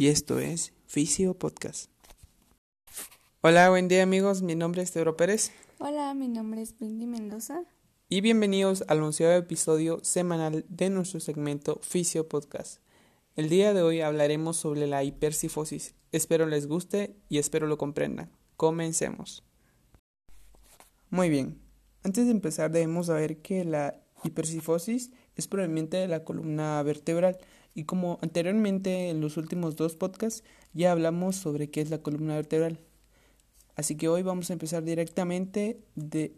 y esto es Fisio Podcast. Hola, buen día amigos, mi nombre es Teodoro Pérez. Hola, mi nombre es Brindy Mendoza. Y bienvenidos al onceavo episodio semanal de nuestro segmento Fisio Podcast. El día de hoy hablaremos sobre la hipercifosis. Espero les guste y espero lo comprendan. Comencemos. Muy bien, antes de empezar debemos saber que la hipercifosis es proveniente de la columna vertebral y como anteriormente en los últimos dos podcasts ya hablamos sobre qué es la columna vertebral. Así que hoy vamos a empezar directamente de,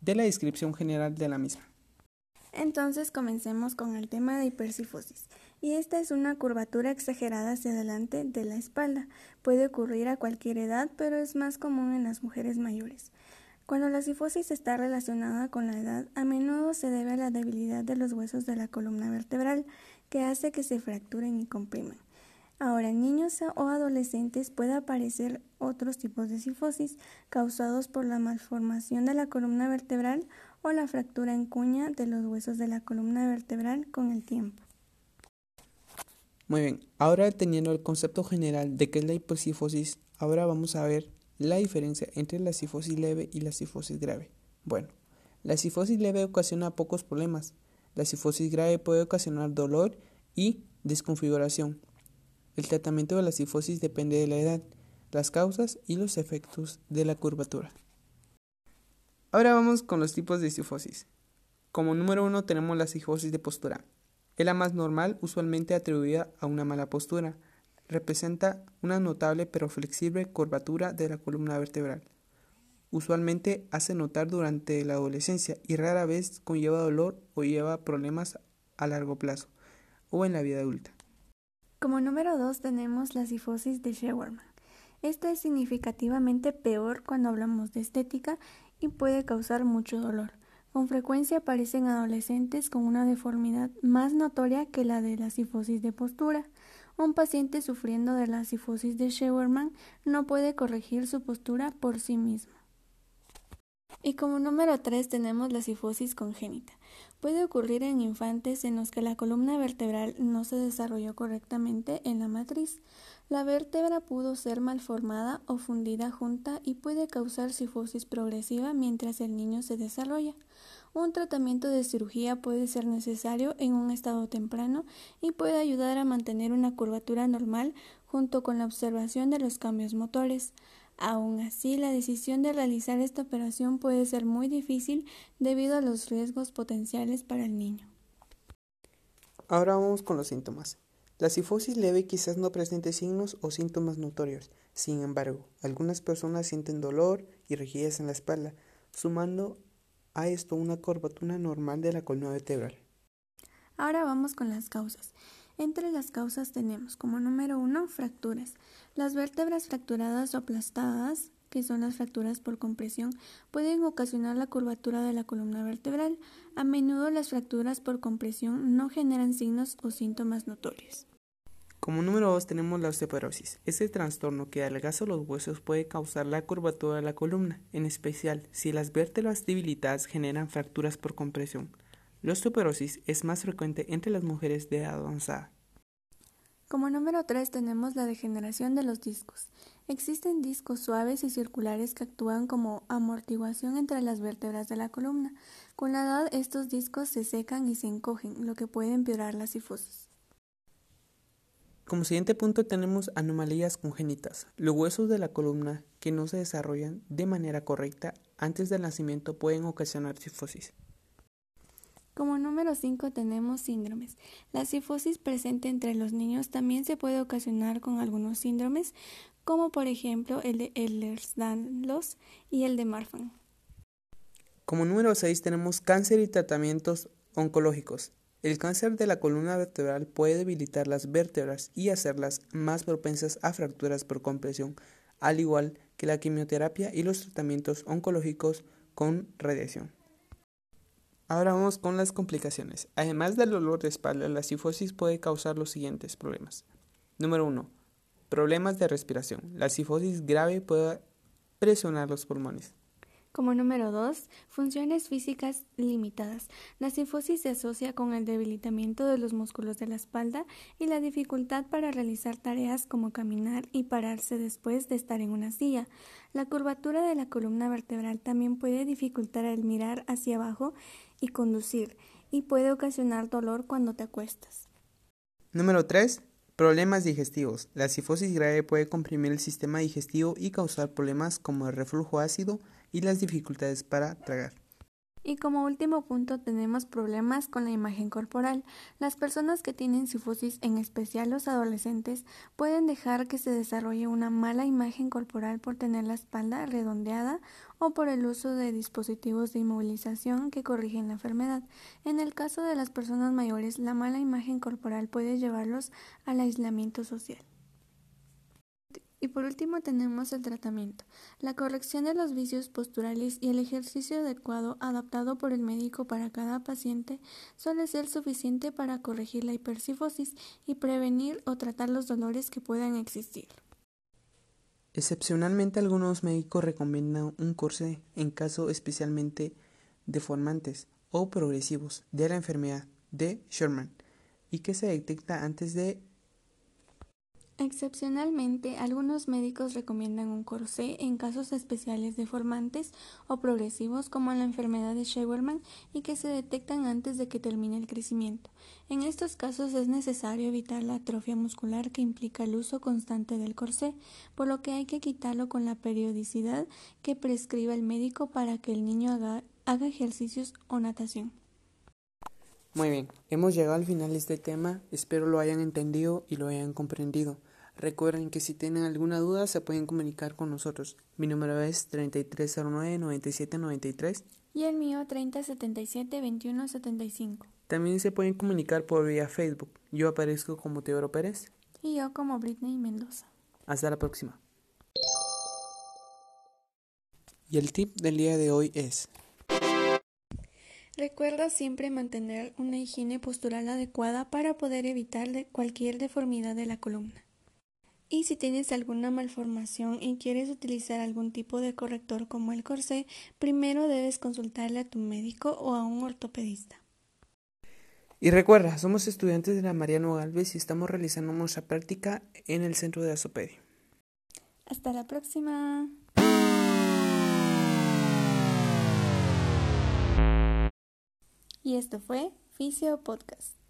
de la descripción general de la misma. Entonces comencemos con el tema de hipercifosis. Y esta es una curvatura exagerada hacia adelante de la espalda. Puede ocurrir a cualquier edad, pero es más común en las mujeres mayores. Cuando la cifosis está relacionada con la edad, a menudo se debe a la debilidad de los huesos de la columna vertebral, que hace que se fracturen y compriman. Ahora, en niños o adolescentes puede aparecer otros tipos de cifosis causados por la malformación de la columna vertebral o la fractura en cuña de los huesos de la columna vertebral con el tiempo. Muy bien, ahora teniendo el concepto general de qué es la hipercifosis, ahora vamos a ver la diferencia entre la cifosis leve y la cifosis grave. Bueno, la cifosis leve ocasiona pocos problemas. La cifosis grave puede ocasionar dolor y desconfiguración. El tratamiento de la cifosis depende de la edad, las causas y los efectos de la curvatura. Ahora vamos con los tipos de cifosis. Como número uno tenemos la cifosis de postura. Es la más normal, usualmente atribuida a una mala postura representa una notable pero flexible curvatura de la columna vertebral. Usualmente hace notar durante la adolescencia y rara vez conlleva dolor o lleva problemas a largo plazo o en la vida adulta. Como número 2 tenemos la cifosis de Scheuermann. Esta es significativamente peor cuando hablamos de estética y puede causar mucho dolor. Con frecuencia aparece en adolescentes con una deformidad más notoria que la de la cifosis de postura. Un paciente sufriendo de la cifosis de Scheuermann no puede corregir su postura por sí mismo. Y como número 3 tenemos la cifosis congénita. Puede ocurrir en infantes en los que la columna vertebral no se desarrolló correctamente en la matriz. La vértebra pudo ser malformada o fundida junta y puede causar cifosis progresiva mientras el niño se desarrolla. Un tratamiento de cirugía puede ser necesario en un estado temprano y puede ayudar a mantener una curvatura normal junto con la observación de los cambios motores. Aún así, la decisión de realizar esta operación puede ser muy difícil debido a los riesgos potenciales para el niño. Ahora vamos con los síntomas. La cifosis leve quizás no presente signos o síntomas notorios. Sin embargo, algunas personas sienten dolor y rigidez en la espalda, sumando a esto una curvatura normal de la columna vertebral. Ahora vamos con las causas. Entre las causas tenemos como número uno fracturas. Las vértebras fracturadas o aplastadas, que son las fracturas por compresión, pueden ocasionar la curvatura de la columna vertebral. A menudo las fracturas por compresión no generan signos o síntomas notorios. Como número 2 tenemos la osteoporosis. Este trastorno que adelgaza los huesos puede causar la curvatura de la columna, en especial si las vértebras debilitadas generan fracturas por compresión. La osteoporosis es más frecuente entre las mujeres de edad avanzada. Como número 3 tenemos la degeneración de los discos. Existen discos suaves y circulares que actúan como amortiguación entre las vértebras de la columna. Con la edad estos discos se secan y se encogen, lo que puede empeorar la cifosis. Como siguiente punto tenemos anomalías congénitas. Los huesos de la columna que no se desarrollan de manera correcta antes del nacimiento pueden ocasionar cifosis. Como número 5 tenemos síndromes. La cifosis presente entre los niños también se puede ocasionar con algunos síndromes, como por ejemplo el de Ehlers-Danlos y el de Marfan. Como número 6 tenemos cáncer y tratamientos oncológicos. El cáncer de la columna vertebral puede debilitar las vértebras y hacerlas más propensas a fracturas por compresión, al igual que la quimioterapia y los tratamientos oncológicos con radiación. Ahora vamos con las complicaciones. Además del dolor de espalda, la cifosis puede causar los siguientes problemas. Número 1. Problemas de respiración. La cifosis grave puede presionar los pulmones. Como número 2, funciones físicas limitadas. La cifosis se asocia con el debilitamiento de los músculos de la espalda y la dificultad para realizar tareas como caminar y pararse después de estar en una silla. La curvatura de la columna vertebral también puede dificultar el mirar hacia abajo y conducir, y puede ocasionar dolor cuando te acuestas. Número 3. Problemas digestivos. La cifosis grave puede comprimir el sistema digestivo y causar problemas como el reflujo ácido, y las dificultades para tragar. Y como último punto tenemos problemas con la imagen corporal. Las personas que tienen cifosis, en especial los adolescentes, pueden dejar que se desarrolle una mala imagen corporal por tener la espalda redondeada o por el uso de dispositivos de inmovilización que corrigen la enfermedad. En el caso de las personas mayores, la mala imagen corporal puede llevarlos al aislamiento social. Y por último tenemos el tratamiento, la corrección de los vicios posturales y el ejercicio adecuado adaptado por el médico para cada paciente suele ser suficiente para corregir la hipercifosis y prevenir o tratar los dolores que puedan existir. Excepcionalmente algunos médicos recomiendan un corsé en casos especialmente deformantes o progresivos de la enfermedad de Sherman y que se detecta antes de Excepcionalmente, algunos médicos recomiendan un corsé en casos especiales deformantes o progresivos como la enfermedad de Scheuermann y que se detectan antes de que termine el crecimiento. En estos casos es necesario evitar la atrofia muscular que implica el uso constante del corsé, por lo que hay que quitarlo con la periodicidad que prescriba el médico para que el niño haga, haga ejercicios o natación. Muy bien, hemos llegado al final de este tema, espero lo hayan entendido y lo hayan comprendido. Recuerden que si tienen alguna duda se pueden comunicar con nosotros. Mi número es 3309-9793 y el mío 3077-2175. También se pueden comunicar por vía Facebook. Yo aparezco como Teodoro Pérez. Y yo como Britney Mendoza. Hasta la próxima. Y el tip del día de hoy es Recuerda siempre mantener una higiene postural adecuada para poder evitar cualquier deformidad de la columna. Y si tienes alguna malformación y quieres utilizar algún tipo de corrector como el corsé, primero debes consultarle a tu médico o a un ortopedista. Y recuerda, somos estudiantes de la Mariano Galvez y estamos realizando nuestra práctica en el centro de Asopedia. Hasta la próxima. Y esto fue Fisio Podcast.